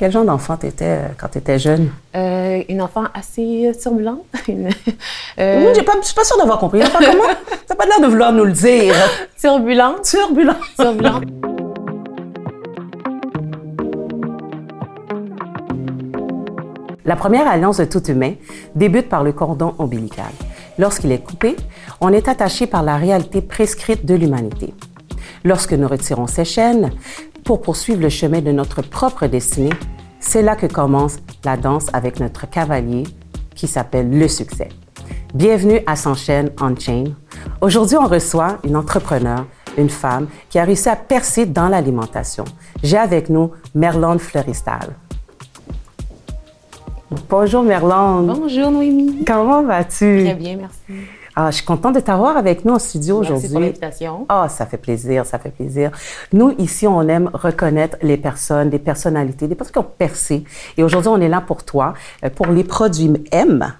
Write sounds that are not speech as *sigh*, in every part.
Quel genre d'enfant tu étais euh, quand tu étais jeune? Euh, une enfant assez turbulente. *laughs* Une, euh... Oui, pas, je suis pas sûre d'avoir compris. Enfin, comment? *laughs* T'as pas l'air de vouloir nous le dire. Turbulente. Turbulente. Turbulente. La première alliance de tout humain débute par le cordon ombilical. Lorsqu'il est coupé, on est attaché par la réalité prescrite de l'humanité. Lorsque nous retirons ces chaînes pour poursuivre le chemin de notre propre destinée, c'est là que commence la danse avec notre cavalier qui s'appelle le succès. Bienvenue à S'enchaîne on Chain. Aujourd'hui, on reçoit une entrepreneur, une femme qui a réussi à percer dans l'alimentation. J'ai avec nous Merlande Fleuristal. Bonjour Merlande. Bonjour Noémie. Comment vas-tu? Très bien, merci. Ah, je suis contente de t'avoir avec nous en studio aujourd'hui. Merci pour l'invitation. Ah, ça fait plaisir, ça fait plaisir. Nous, ici, on aime reconnaître les personnes, des personnalités, des personnes qui ont percé. Et aujourd'hui, on est là pour toi, euh, pour les produits M.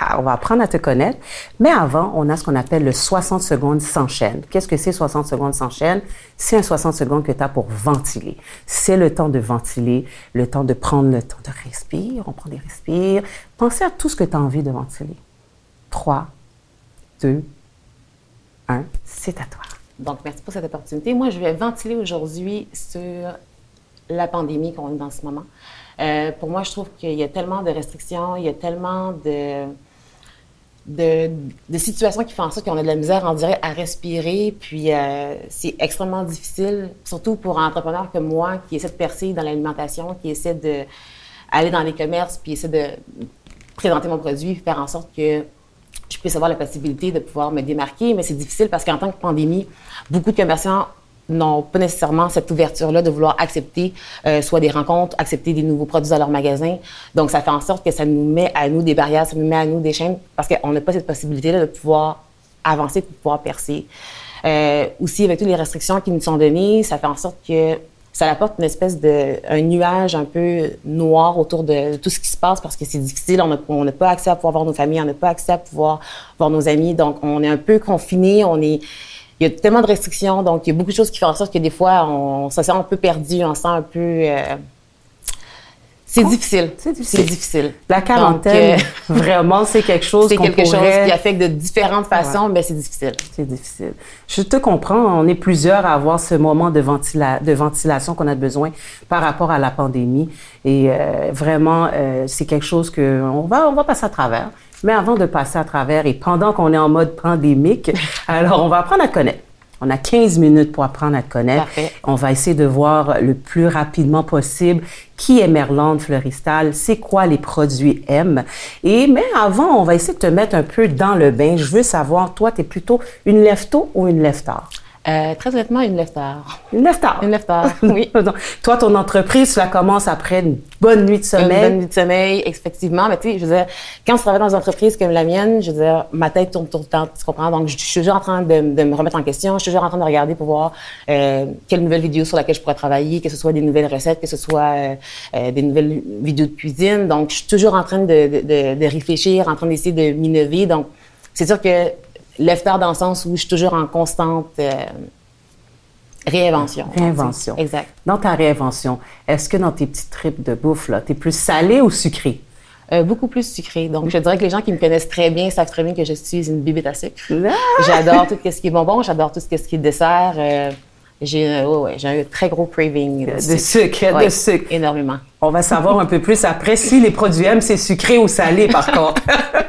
Ah, on va apprendre à te connaître. Mais avant, on a ce qu'on appelle le 60 secondes sans chaîne. Qu'est-ce que c'est 60 secondes sans chaîne? C'est un 60 secondes que tu as pour ventiler. C'est le temps de ventiler, le temps de prendre le temps de respirer. On prend des respires. Pensez à tout ce que tu as envie de ventiler. 3, 2, 1, c'est à toi. Donc, merci pour cette opportunité. Moi, je vais ventiler aujourd'hui sur la pandémie qu'on est dans ce moment. Euh, pour moi, je trouve qu'il y a tellement de restrictions, il y a tellement de, de, situations qui font en sorte qu'on a de la misère, en dirait, à respirer. Puis, euh, c'est extrêmement difficile, surtout pour un entrepreneur comme moi qui essaie de percer dans l'alimentation, qui essaie d'aller dans les commerces, puis essaie de présenter mon produit, faire en sorte que je puisse avoir la possibilité de pouvoir me démarquer, mais c'est difficile parce qu'en tant que pandémie, beaucoup de commerçants n'ont pas nécessairement cette ouverture-là de vouloir accepter euh, soit des rencontres, accepter des nouveaux produits dans leur magasin. Donc, ça fait en sorte que ça nous met à nous des barrières, ça nous met à nous des chaînes parce qu'on n'a pas cette possibilité-là de pouvoir avancer, de pouvoir percer. Euh, aussi, avec toutes les restrictions qui nous sont données, ça fait en sorte que ça apporte une espèce de un nuage un peu noir autour de, tout ce qui se passe parce que c'est difficile. On n'a pas accès à pouvoir voir nos familles, on n'a pas accès à pouvoir voir nos amis. Donc, on est un peu confiné, on est il y a tellement de restrictions, donc il y a beaucoup de choses qui font en sorte que des fois, on, se sent un peu perdu, on se sent un peu... Euh, c'est difficile. C'est difficile. difficile. La quarantaine, euh, *laughs* vraiment, c'est quelque chose C'est quelque chose qui affecte de différentes façons, mais c'est difficile. C'est difficile. Je te comprends. On est plusieurs à avoir ce moment de, de ventilation qu'on a besoin par rapport à la pandémie. Et euh, vraiment, c'est quelque chose que on va, on va passer à travers. Mais avant de passer à travers et pendant qu'on est en mode pandémique, *laughs* alors on va apprendre à connaître. On a 15 minutes pour apprendre à te connaître. On va essayer de voir le plus rapidement possible qui est Merlande Fleuristal, c'est quoi les produits M. Et mais avant, on va essayer de te mettre un peu dans le bain. Je veux savoir, toi, tu es plutôt une lève ou une lève euh, très honnêtement, une lève-tard. Une lève-tard? Une lève-tard, *laughs* oui. Toi, ton entreprise, ça commence après une bonne nuit de sommeil. Une bonne nuit de sommeil, effectivement. Mais tu sais, je veux dire, quand je travaille dans une entreprise comme la mienne, je veux dire, ma tête tourne tout le temps, tu comprends? Donc, je suis toujours en train de, me remettre en question. Je suis toujours en train de regarder pour voir euh, quelle nouvelle vidéo sur laquelle je pourrais travailler, que ce soit des nouvelles recettes, que ce soit euh, euh, des nouvelles vidéos de cuisine. Donc, je suis toujours en train de, de, de réfléchir, en train d'essayer de m'innover. Donc, c'est sûr que lève dans le sens où je suis toujours en constante euh, réinvention. Réinvention. Exact. Dans ta réinvention, est-ce que dans tes petits trips de bouffe, là, es plus salé ou sucré? Euh, beaucoup plus sucré. Donc, je dirais que les gens qui me connaissent très bien savent très bien que je suis une bibite à sucre. Ah! J'adore tout ce qui est bonbon, j'adore tout ce qui est dessert. Euh, j'ai ouais, un très gros craving de, sucre. de sucre. Énormément. On va savoir un peu plus après si les produits M, c'est sucré ou salé, par contre. *laughs*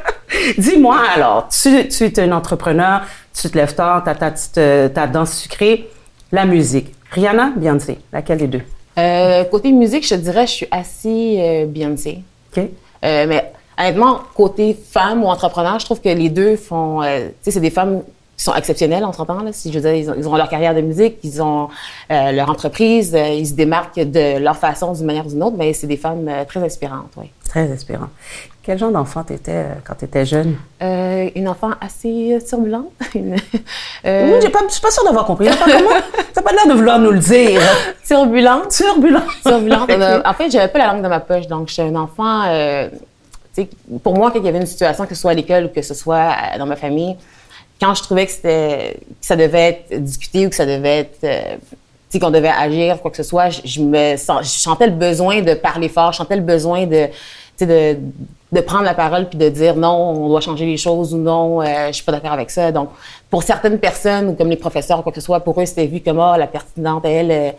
Dis-moi alors, tu, tu, es un entrepreneur, tu te lèves tard, tu as ta, ta, ta danse sucrée, la musique. Rihanna, Beyoncé, laquelle des deux? Euh, côté musique, je te dirais, je suis assez euh, Beyoncé. OK. Euh, mais honnêtement, côté femme ou entrepreneur, je trouve que les deux font. Euh, tu sais, c'est des femmes qui sont exceptionnelles, on s'entend. Si je veux dire, ils ont, leur carrière de musique, ils ont euh, leur entreprise, ils se démarquent de leur façon d'une manière ou d'une autre, mais c'est des femmes très inspirantes, oui. Très inspirantes. Quel genre d'enfant tu étais euh, quand tu étais jeune? Euh, une enfant assez turbulente. une, euh... *laughs* Oui, je suis pas sûre d'avoir compris. comment? *laughs* T'as pas l'air de vouloir nous le dire. Turbulente. Turbulente. Turbulente. *laughs* en fait, j'avais pas la langue dans ma poche. Donc, j'étais un enfant. Pour moi, quand il y avait une situation, que ce soit à l'école ou que ce soit dans ma famille, quand je trouvais que, c'était, que ça devait être discuté ou que ça devait être qu'on devait agir, quoi que ce soit, je, me sens, je sentais le besoin de parler fort, je sentais le besoin de, de, de prendre la parole puis de dire non, on doit changer les choses ou non, euh, je suis pas d'accord avec ça. Donc, pour certaines personnes ou comme les professeurs ou quoi que ce soit, pour eux, c'était vu comme oh, la pertinente, elle, euh,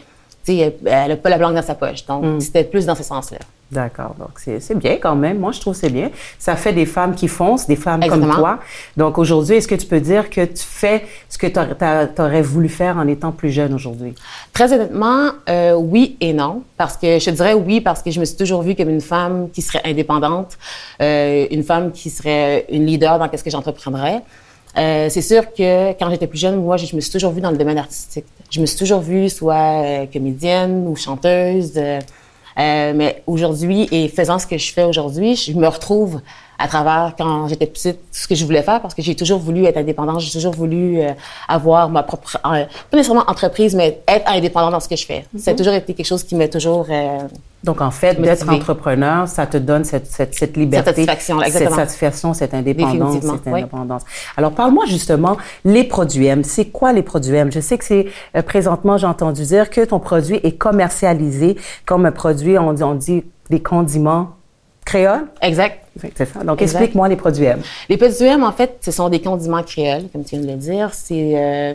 elle n'a pas la langue dans sa poche. Donc, mm. c'était plus dans ce sens-là. D'accord. Donc, c'est bien quand même. Moi, je trouve c'est bien. Ça fait des femmes qui foncent, des femmes comme toi. Donc, aujourd'hui, est-ce que tu peux dire que tu fais ce que tu aurais voulu faire en étant plus jeune aujourd'hui? Très honnêtement, euh, oui et non. Parce que je dirais oui parce que je me suis toujours vue comme une femme qui serait indépendante, euh, une femme qui serait une leader dans qu'est-ce que j'entreprendrais. Euh, c'est sûr que quand j'étais plus jeune, moi, je, me suis toujours vue dans le domaine artistique. Je me suis toujours vue soit euh, comédienne ou chanteuse. Euh, mais aujourd'hui, et faisant ce que je fais aujourd'hui, je me retrouve à travers quand j'étais petite ce que je voulais faire parce que j'ai toujours voulu être indépendante, j'ai toujours voulu euh, avoir ma propre euh, pas nécessairement entreprise mais être indépendante dans ce que je fais. Ça a mhm. toujours été quelque chose qui m'a toujours euh, donc, en fait, d'être entrepreneur, ça te donne cette, cette, cette liberté, cette satisfaction, cette satisfaction, cette indépendance, cette indépendance. Alors, parle-moi justement les produits M. C'est quoi les produits M? Je sais que c'est présentement, j'ai entendu dire que ton produit est commercialisé comme un produit, on dit, on dit des condiments créoles. Exact. C'est ça. Donc, explique-moi les produits M. Les produits M, en fait, ce sont des condiments créoles, comme tu viens de le dire. C'est, euh,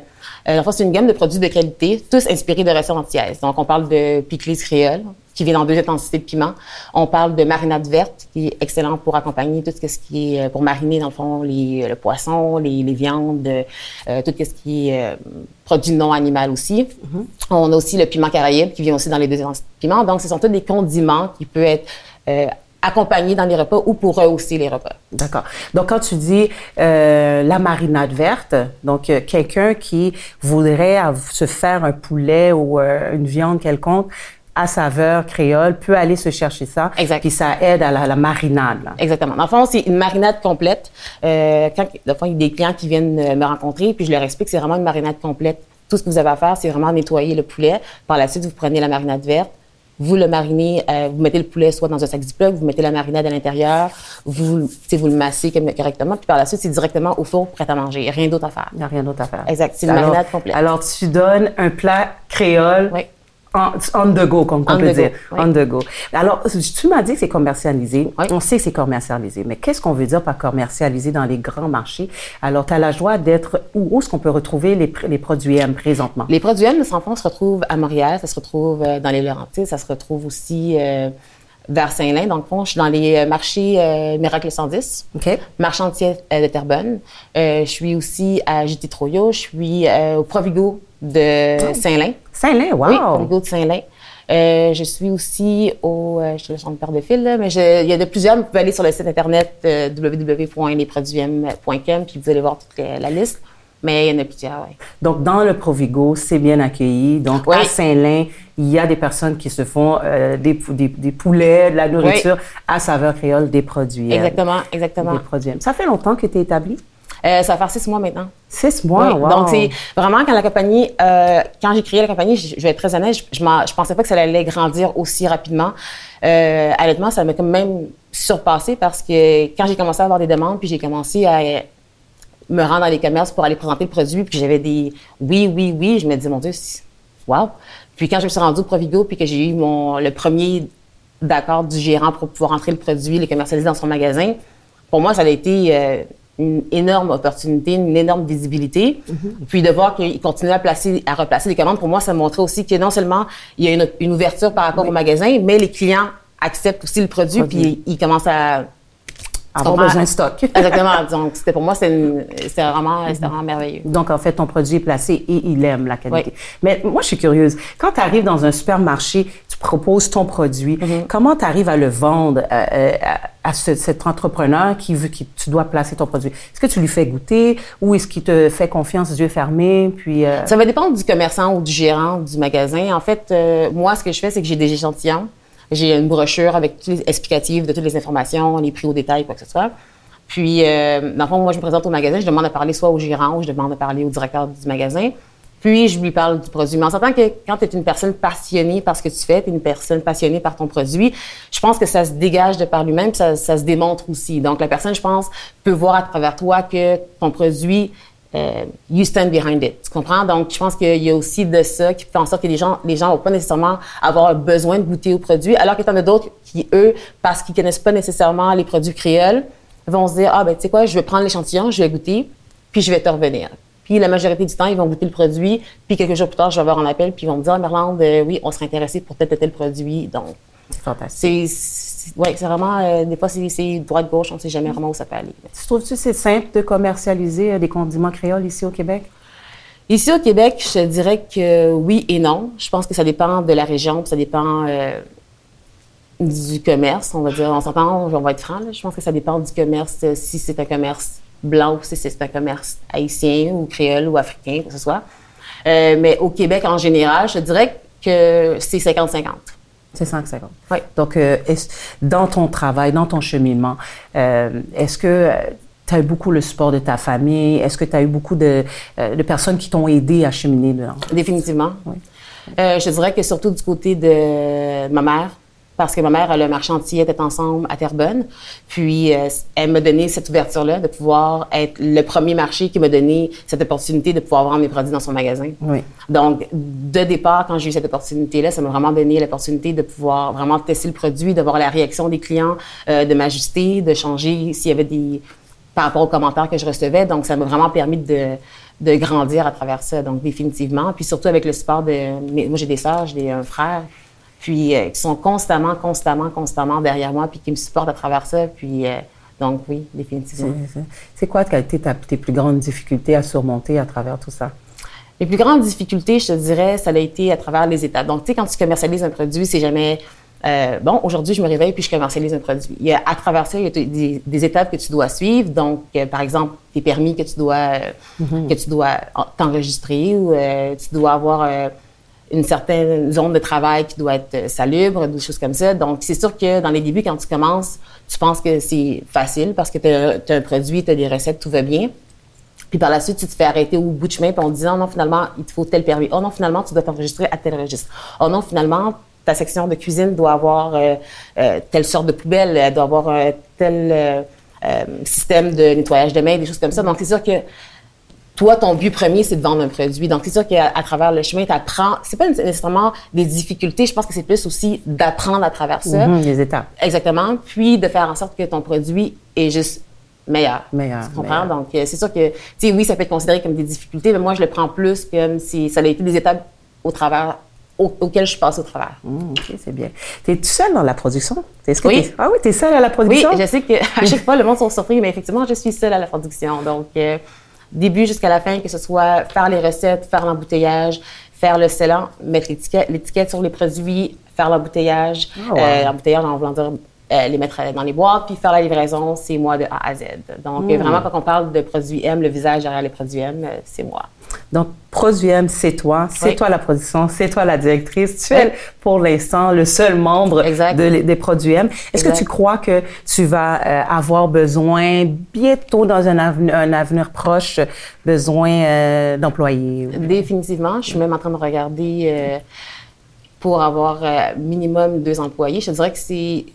euh c'est une gamme de produits de qualité, tous inspirés de recettes antillaises. Donc, on parle de pickles créoles, qui vient en deux intensités de piment. On parle de marinade verte, qui est excellent pour accompagner tout ce qui est, euh, pour mariner, dans le fond, les, le poisson, les, les viandes, euh, tout ce qui est euh, produit non animal aussi. Mm-hmm. On a aussi le piment caraïbe, qui vient aussi dans les deux intensités de piment. Donc, ce sont tous des condiments qui peuvent être accompagner dans les repas ou pour rehausser les repas. D'accord. Donc, quand tu dis euh, la marinade verte, donc euh, quelqu'un qui voudrait se faire un poulet ou euh, une viande quelconque à saveur créole peut aller se chercher ça. Exact. Puis ça aide à la, marinade. Là. Exactement. Dans le fond, c'est une marinade complète. Euh, quand, dans le fond, il y a des clients qui viennent me rencontrer, puis je leur explique que c'est vraiment une marinade complète. Tout ce que vous avez à faire, c'est vraiment nettoyer le poulet. Par la suite, vous prenez la marinade verte, vous le marinez, euh, vous mettez le poulet soit dans un sac Ziploc, vous mettez la marinade à l'intérieur, vous, vous le massez correctement, puis par la suite, c'est directement au four prêt à manger. Rien d'autre à faire. Il n'y a rien d'autre à faire. Exact. C'est une marinade complète. Alors, tu donnes un plat créole oui on the go, comme on, peut dire. On the go. Alors, tu m'as dit que c'est commercialisé. On sait que c'est commercialisé. Mais qu'est-ce qu'on veut dire par commercialisé dans les grands marchés? Alors, tu as la joie d'être où, est-ce qu'on peut retrouver les, les, produits M présentement? Les produits M, de fond, se retrouvent à Montréal, ça se retrouve euh, dans les Laurentides, ça se retrouve aussi euh, vers Saint-Lin. Donc, je suis dans les euh, marchés Miracle 110, okay. marché entier de Terrebonne. je suis aussi à JT Troyo, je suis au Provigo de oh. Saint-Lin. Saint-Lin, wow! Oui, de Saint-Lin. Euh, je suis aussi au, euh, je suis de fil, là, mais je, il y a de plusieurs. Vous pouvez aller sur le site internet euh, www.lesproduitsm, puis vous allez voir toute la, liste. Mais il y en a plusieurs, oui. Donc, dans le Provigo, c'est bien accueilli. Donc, à Saint-Lin, il y a des personnes qui se font euh, des, des, des, poulets, de la nourriture à saveur créole, des produits. Exactement, exactement. Des produits. Ça fait longtemps que tu es établi? Euh, ça va faire six mois maintenant. Six mois, oui. Donc, c'est vraiment quand la compagnie, euh, quand j'ai créé la compagnie, je, vais être très honnête, je, je, pensais pas que ça allait grandir aussi rapidement. Euh, honnêtement, ça m'a quand même surpassé parce que quand j'ai commencé à avoir des demandes, puis j'ai commencé à me rendre dans les commerces pour aller présenter le produit, puis j'avais des oui, oui, oui, je me disais, mon Dieu, wow. Puis quand je me suis rendue au Provigo, puis que j'ai eu mon, le premier d'accord du gérant pour pouvoir entrer le produit, le commercialiser dans son magasin, pour moi, ça a été euh, une énorme opportunité, une énorme visibilité. Mm-hmm. Puis de voir qu'il continue à placer, à replacer des commandes, pour moi, ça montrait aussi que non seulement il y a une, une ouverture par rapport au magasin, mais les clients acceptent aussi le produit, puis ils, commencent à avoir besoin de *laughs* stock. Exactement. Donc, c'était pour moi, c'était vraiment, vraiment merveilleux. Donc, en fait, ton produit est placé et il aime la qualité. Mais moi, je suis curieuse. Quand tu arrives dans un supermarché, tu proposes ton produit, mm-hmm. comment tu arrives à le vendre euh, euh, à, cet entrepreneur qui veut que tu dois placer ton produit? Est-ce que tu lui fais goûter ou est-ce qu'il te fait confiance, yeux fermés? Puis, euh? Ça va dépendre du commerçant ou du gérant du magasin. En fait, moi, ce que je fais, c'est que j'ai des échantillons. J'ai une brochure avec toutes les explicatives de toutes les informations, les prix au détail, quoi que ce soit. Puis, euh, dans le fond, moi, je me présente au magasin, je demande à parler soit au gérant ou je demande à parler au directeur du magasin. Puis, je lui parle du produit. Mais en s'entend que quand tu es une personne passionnée par ce que tu fais, tu es une personne passionnée par ton produit, je pense que ça se dégage de par lui-même, ça, ça se démontre aussi. Donc, la personne, je pense, peut voir à travers toi que ton produit euh, you stand behind it. Tu comprends? Donc, je pense qu'il y a aussi de ça qui fait en sorte que les gens, les gens vont pas nécessairement avoir besoin de goûter aux produits, alors qu'il y en a d'autres qui, eux, parce qu'ils connaissent pas nécessairement les produits créoles, vont se dire, ah, ben, tu sais quoi, je vais prendre l'échantillon, je vais goûter, puis je vais te revenir. Puis la majorité du temps, ils vont goûter le produit, puis quelques jours plus tard, je vais avoir un appel, puis ils vont me dire, ah, Merlande, euh, oui, on serait intéressé pour tel et tel produit. Donc, c'est fantastique. Oui, c'est vraiment, euh, des fois, c'est droite-gauche, on ne sait jamais vraiment où ça peut aller. Tu trouves-tu que c'est simple de commercialiser euh, des condiments créoles ici au Québec? Ici au Québec, je dirais que oui et non. Je pense que ça dépend de la région, ça dépend euh, du commerce, on va dire. On s'entend, on va être franc. Je pense que ça dépend du commerce, si c'est un commerce blanc ou si c'est un commerce haïtien ou créole ou africain, que ce soit. mais au Québec en général, je dirais que c'est 50-50. C'est 5,50. Oui. Donc, euh, dans ton travail, dans ton cheminement, euh, est-ce que euh, tu as eu beaucoup le support de ta famille? Est-ce que tu as eu beaucoup de, de personnes qui t'ont aidé à cheminer dedans? Définitivement. Oui. je dirais que surtout du côté de ma mère, parce que ma mère, le marchandier était ensemble à Terrebonne. Puis, euh, elle m'a donné cette ouverture-là de pouvoir être le premier marché qui m'a donné cette opportunité de pouvoir vendre mes produits dans son magasin. Oui. Donc, de départ, quand j'ai eu cette opportunité-là, ça m'a vraiment donné l'opportunité de pouvoir vraiment tester le produit, de voir la réaction des clients, euh, de m'ajuster, de changer s'il y avait des... par rapport aux commentaires que je recevais. Donc, ça m'a vraiment permis de de grandir à travers ça, donc définitivement. Puis surtout avec le support de... Moi, j'ai des sœurs, j'ai un frère puis euh, qui sont constamment, constamment, constamment derrière moi, puis qui me supportent à travers ça. Puis euh, donc oui, définitivement. C'est quoi quelles été tes plus grandes difficultés à surmonter à travers tout ça? Les plus grandes difficultés, je te dirais, ça a été à travers les étapes. Donc, tu sais, quand tu commercialises un produit, c'est jamais euh, bon, aujourd'hui, je me réveille puis je commercialise un produit. Il y a, à travers ça, il y a des, étapes que tu dois suivre. Donc, par exemple, tes permis que tu dois, mm-hmm. que tu dois t'enregistrer ou tu dois avoir une certaine zone de travail qui doit être euh, salubre, des choses comme ça. Donc, c'est sûr que dans les débuts, quand tu commences, tu penses que c'est facile parce que tu as, un produit, tu as des recettes, tout va bien. Puis par la suite, tu te fais arrêter au bout de chemin puis on te oh non, finalement, il te faut tel permis. Oh non, finalement, tu dois t'enregistrer à tel registre. Oh non, finalement, ta section de cuisine doit avoir euh, euh, telle sorte de poubelle, elle doit avoir tel système de nettoyage de mains, des choses comme ça. Donc, c'est sûr que toi, ton but premier, c'est de vendre un produit. Donc, c'est sûr qu'à travers le chemin, tu apprends. C'est pas nécessairement des difficultés. Je pense que c'est plus aussi d'apprendre à travers ça. Mm-hmm, les étapes. Exactement. Puis de faire en sorte que ton produit est juste meilleur. Meilleur. Tu comprends? Donc, euh, c'est sûr que, tu sais, oui, ça peut être considéré comme des difficultés, mais moi, je le prends plus comme si ça a été des étapes au travers auxquelles je passe au travers. Mm, OK, c'est bien. Tu es tout seul dans la production? oui. Ah oui, tu es seule à la production? Oui, je sais qu'à *laughs* chaque fois, le monde sont surpris, mais effectivement, je suis seule à la production. Donc, euh, début jusqu'à la fin, que ce soit faire les recettes, faire l'embouteillage, faire le scellant, mettre l'étiquette sur les produits, faire l'embouteillage, oh, l'embouteillage en voulant dire euh, les mettre dans les boîtes, puis faire la livraison, c'est moi de A à Z. Donc, hmm. vraiment, quand on parle de produits M, le visage derrière les produits M, euh, c'est moi. Donc, Produit M, c'est toi, c'est toi la production, c'est toi la directrice. Tu es pour l'instant le seul membre des Produits M. Est-ce que tu crois que tu vas euh, avoir besoin bientôt dans un, un avenir proche, besoin d'employés? Définitivement. Je suis même en train de regarder pour avoir minimum deux employés. Je dirais que c'est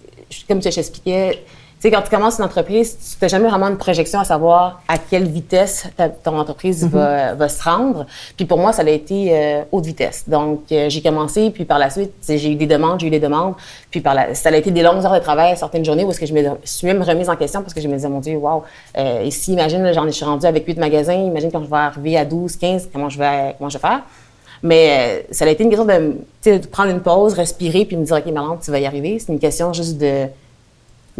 comme je t'expliquais, tu sais, quand tu commences une entreprise, tu n'as jamais vraiment une projection à savoir à quelle vitesse ton entreprise va, mhm. se rendre. Puis pour moi, ça a été euh, haute vitesse. Donc, euh, j'ai commencé, puis par la suite, j'ai eu des demandes, j'ai eu des demandes. Puis par la, ça a été des longues heures de travail, certaines journées où est-ce que je me suis même remise en question parce que je me disais, mon Dieu, wow, euh, ici, imagine, j'en suis rendue avec huit magasins, imagine quand je vais arriver à 12, 15, comment je vais, comment je vais faire? Mais ça a été une question de, de, prendre une pause, respirer, puis me dire, OK, Marlande, tu vas y arriver. C'est une question juste de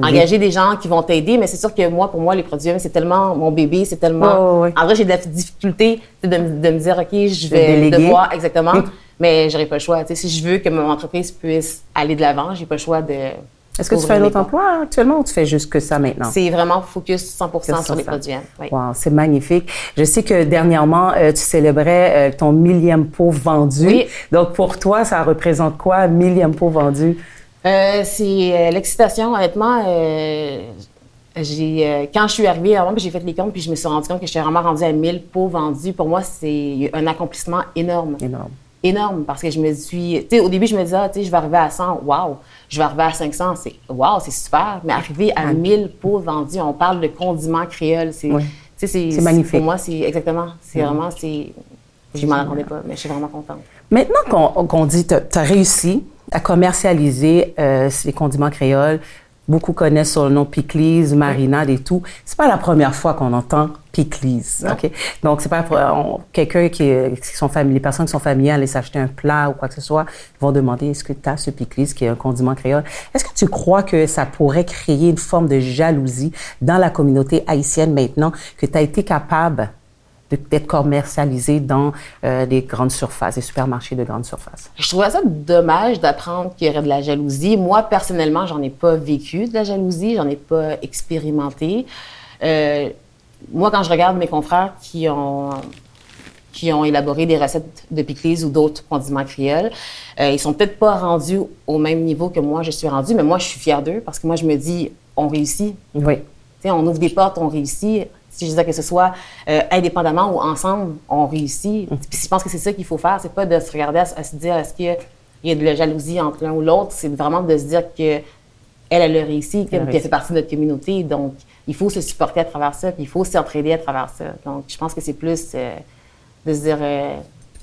engager des gens qui vont t'aider. Mais c'est sûr que moi, pour moi, les produits, c'est tellement mon bébé, c'est tellement. En vrai, j'ai de la difficulté de, de, me dire, OK, je vais devoir, exactement. mais j'aurais pas le choix. si je veux que mon entreprise puisse aller de l'avant, j'ai pas le choix de est-ce que tu fais un autre emploi actuellement ou tu fais juste que ça maintenant? C'est vraiment focus 100 sur, les produits. Oui. Wow, c'est magnifique. Je sais que dernièrement, euh, tu célébrais euh, ton millième pot vendu. Oui. Donc, pour toi, ça représente quoi, millième pot vendu? Euh, c'est l'excitation, honnêtement. j'ai, quand je suis arrivée, avant, j'ai fait les comptes, puis je me suis rendu compte que j'étais vraiment rendue à 1000 pots vendus. Pour moi, c'est un accomplissement énorme. Énorme. Énorme, parce que je me suis... Tu sais, au début, je me disais, ah, tu sais, je vais arriver à 100. Wow! je vais arriver à 500, c'est wow, c'est super. Mais arriver à 1000 pots vendus, on parle de condiments créoles, c'est C'est magnifique. Pour moi, c'est exactement. C'est vraiment, c'est. Je m'en attendais pas, mais je suis vraiment contente. Maintenant qu'on dit, tu as réussi à commercialiser euh, les condiments créoles, beaucoup connaissent sur le nom pickles, marinade et tout. C'est pas la première fois qu'on entend pickles, ok? Donc c'est pas quelqu'un qui, qui sont les personnes qui sont familières aller s'acheter un plat ou quoi que ce soit vont demander est-ce que tu as ce pickles qui est un condiment créole? Est-ce que tu crois que ça pourrait créer une forme de jalousie dans la communauté haïtienne maintenant que tu as été capable d'être commercialisé dans euh, des grandes surfaces, des supermarchés de grandes surfaces. Je trouvais ça dommage d'apprendre qu'il y aurait de la jalousie. Moi, personnellement, j'en ai pas vécu de la jalousie, j'en ai pas expérimenté. Euh, moi, quand je regarde mes confrères qui ont qui ont élaboré des recettes de pickles ou d'autres condiments créoles, euh, ils sont peut-être pas rendus au même niveau que moi je suis rendue, mais moi je suis fière d'eux parce que moi je me dis on réussit. Oui. sais, on ouvre des portes, on réussit si je disais que ce soit euh, indépendamment ou ensemble, on réussit. Mm. Puis je pense que c'est ça qu'il faut faire. C'est pas de se regarder à, se dire est-ce qu'il y a de la jalousie entre l'un ou l'autre? C'est vraiment de se dire que elle, elle a réussi, qu'elle fait partie de notre communauté. Donc, il faut se supporter à travers ça, puis il faut s'entraider à travers ça. Donc, je pense que c'est plus euh, de se dire euh,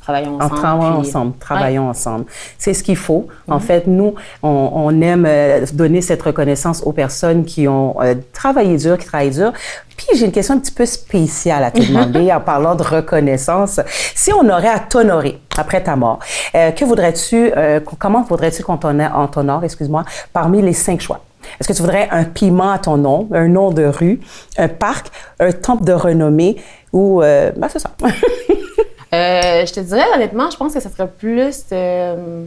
travaillons ensemble. Travaillons ensemble, travaillons ensemble. C'est ce qu'il faut. En fait, nous, on, aime euh, donner cette reconnaissance aux personnes qui ont euh, travaillé dur, qui travaillent dur. Puis j'ai une question un petit peu spéciale à te *laughs* demander en parlant de reconnaissance. Si on aurait à t'honorer après ta mort, euh, que voudrais-tu, comment voudrais-tu qu'on t'honore, excuse-moi, parmi les cinq choix? Est-ce que tu voudrais un piment à ton nom, un nom de rue, un parc, un temple de renommée ou... ben, c'est ça. *laughs* Euh, je te dirais, honnêtement, je pense que ça serait plus euh,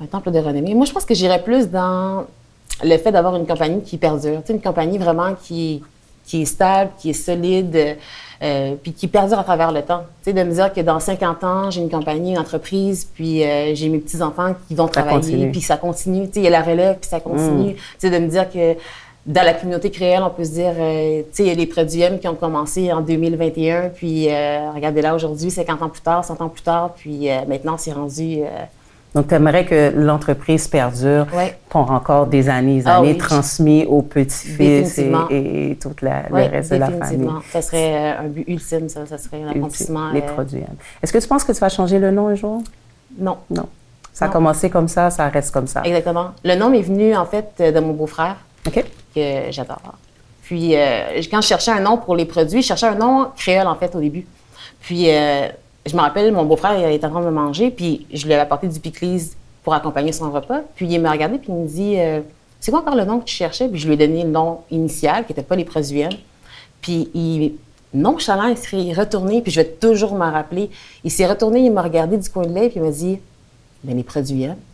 un temple de renommée. Moi, je pense que j'irais plus dans le fait d'avoir une compagnie qui perdure. Tu sais, une compagnie vraiment qui, qui est stable, qui est solide, euh, puis qui perdure à travers le temps. Tu sais, de me dire que dans 50 ans, j'ai une compagnie, une entreprise, puis j'ai mes petits-enfants qui vont travailler, puis ça continue. Tu sais, il y a la relève, puis ça continue. Mm. Tu sais, de me dire que dans la communauté créole, on peut se dire, euh, tu sais, les produits M qui ont commencé en 2021, puis euh, regardez là aujourd'hui, 50 ans plus tard, 100 ans plus tard, puis euh, maintenant c'est rendu. Donc, tu aimerais que l'entreprise perdure pour encore des années, des ah années, transmis aux petits-fils et, et, la, le reste de la famille. Ça serait un but ultime, ça. Ça serait un accomplissement. Les produits M. Est-ce que tu penses que tu vas changer le nom un jour? Non. Non. Ça a commencé comme ça, ça reste comme ça. Exactement. Le nom m'est venu, en fait, de mon beau-frère. OK que j'adore. Puis, euh, quand je cherchais un nom pour les produits, je cherchais un nom créole, en fait, au début. Puis, euh, je me rappelle, mon beau-frère, il était en train de manger, puis je lui avais apporté du pickles pour accompagner son repas. Puis, il m'a regardé, puis il me dit euh, C'est quoi encore le nom que tu cherchais Puis, je lui ai donné le nom initial, qui n'était pas les produits Puis, il, nonchalant, il s'est retourné, puis je vais toujours m'en rappeler. Il s'est retourné, il m'a regardé du coin de l'œil, puis il m'a dit Mais les produits Mm.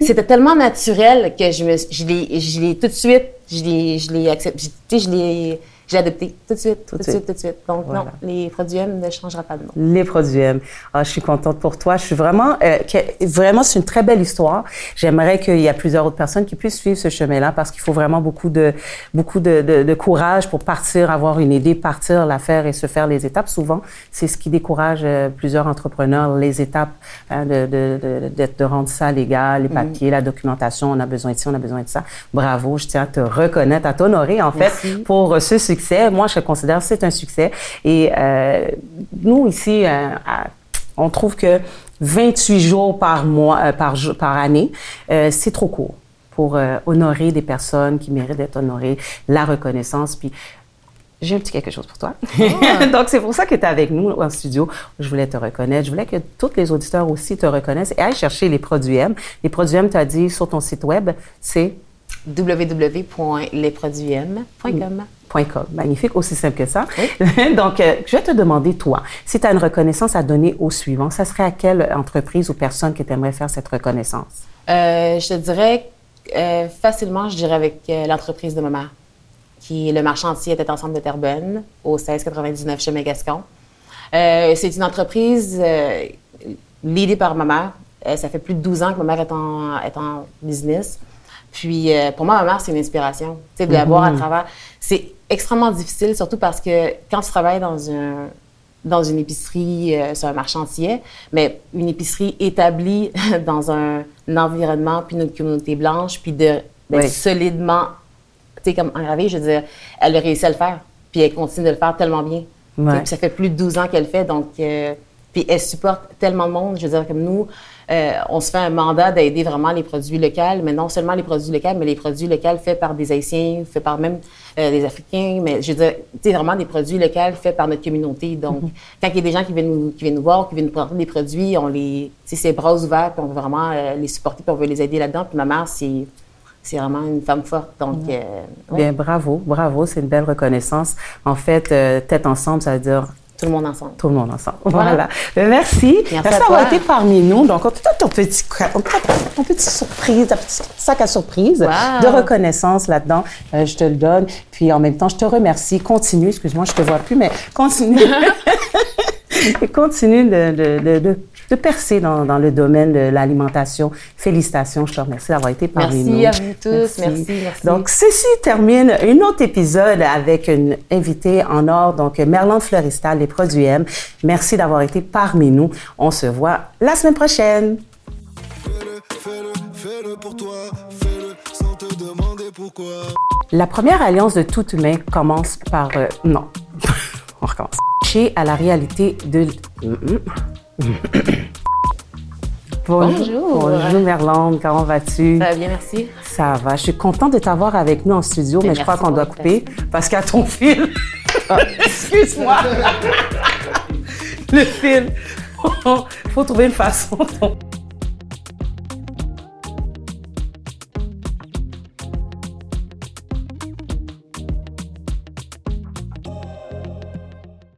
C'était tellement naturel que je me, je l'ai, tout de suite, je l'ai, je l'ai accepté, je l'ai, j'ai adopté tout de suite, tout, de suite, tout de suite. Donc non, les produits M ne changera pas de nom. Les produits M. Ah, je suis contente pour toi. Je suis vraiment, euh, vraiment, c'est une très belle histoire. J'aimerais qu'il y ait plusieurs autres personnes qui puissent suivre ce chemin-là parce qu'il faut vraiment beaucoup de, beaucoup de, de, de, courage pour partir, avoir une idée, partir, la faire et se faire les étapes. Souvent, c'est ce qui décourage euh, plusieurs entrepreneurs, les étapes hein, de, de, de, de, rendre ça légal, les mm-hmm. papiers, la documentation. On a besoin de ci, on a besoin de ça. Bravo, je tiens à te reconnaître, à t'honorer en fait pour ce succès moi, je considère que c'est un succès. Et euh, nous, ici, euh, on trouve que 28 jours par mois, euh, par, par année, c'est trop court pour honorer des personnes qui méritent d'être honorées, la reconnaissance. Puis, j'ai un petit quelque chose pour toi. Ah. *laughs* Donc, c'est pour ça que tu es avec nous en studio. Je voulais te reconnaître. Je voulais que tous les auditeurs aussi te reconnaissent et aillent chercher les produits M. Les produits M, tu as dit sur ton site web, c'est www.lesproduitsm.com. Magnifique, aussi simple que ça. *laughs* Donc, euh, je vais te demander, toi, si tu as une reconnaissance à donner au suivant, ça serait à quelle entreprise ou personne que tu aimerais faire cette reconnaissance? Euh, je te dirais euh, facilement, je dirais avec l'entreprise de ma mère, qui est le marchandier était ensemble de Terrebonne, au 1699 chez Mégascon. c'est une entreprise l'idée par ma mère. ça fait plus de 12 ans que ma mère est en, est en business. Puis, pour moi, ma mère, c'est une inspiration. Tu sais, de la voir à mm-hmm. travers. C'est extrêmement difficile, surtout parce que quand tu travailles dans un dans une épicerie euh, sur un marchandier, mais une épicerie établie *laughs* dans un, environnement puis une communauté blanche, puis de solidement, tu sais, comme engravé, je veux dire, elle a réussi à le faire. puis elle continue de le faire tellement bien. Ouais. Puis ça fait plus de 12 ans qu'elle le fait, donc euh, puis elle supporte tellement de monde. Je veux dire, comme nous, euh, on se fait un mandat d'aider vraiment les produits locaux, mais non seulement les produits locaux, mais les produits locaux faits par des Haïtiens, faits par même euh, des Africains, mais je veux dire, vraiment des produits locaux faits par notre communauté. Donc, quand il y a des gens qui viennent nous, qui viennent nous voir, qui viennent nous prendre des produits, on les, tu sais, c'est bras ouverts, puis on veut vraiment euh, les supporter, puis on veut les aider là-dedans. Puis ma mère, c'est, c'est vraiment une femme forte. Donc, euh, ouais, Bien, bravo, bravo, c'est une belle reconnaissance. En fait, euh, tête ensemble, ça veut dire tout le monde ensemble. tout le monde ensemble. Voilà. Voilà. Euh, Merci. Merci d'avoir été parmi nous. Donc, on donne ton petit, ton, petit surprise, sac à surprise Wow. de reconnaissance là-dedans. Euh, je te le donne. Puis, en même temps, je te remercie. Continue. Excuse-moi, je te vois plus, mais continue. Et *laughs* *laughs* continue de, de, de, de, de percer dans, dans le domaine de l'alimentation. Félicitations. Je te remercie d'avoir été parmi Merci nous. à vous tous. Merci, merci. Donc, ceci termine un autre épisode avec une invitée en or, donc Merlande Floristal, les produits M. Merci d'avoir été parmi nous. On se voit la semaine prochaine. Fais-le, fais-le, fais-le pour toi. Fais-le sans te demander pourquoi. La première alliance de toute main commence par... euh, non, *laughs* on recommence. Chez à la réalité de... *coughs* Bonjour. Bonjour Merlande, comment vas-tu? Ça va bien, merci. Ça va. Je suis contente de t'avoir avec nous en studio, mais je crois qu'on doit couper parce qu'à ton fil. *laughs* Excuse-moi. *laughs* Le fil. *laughs* Faut trouver une façon.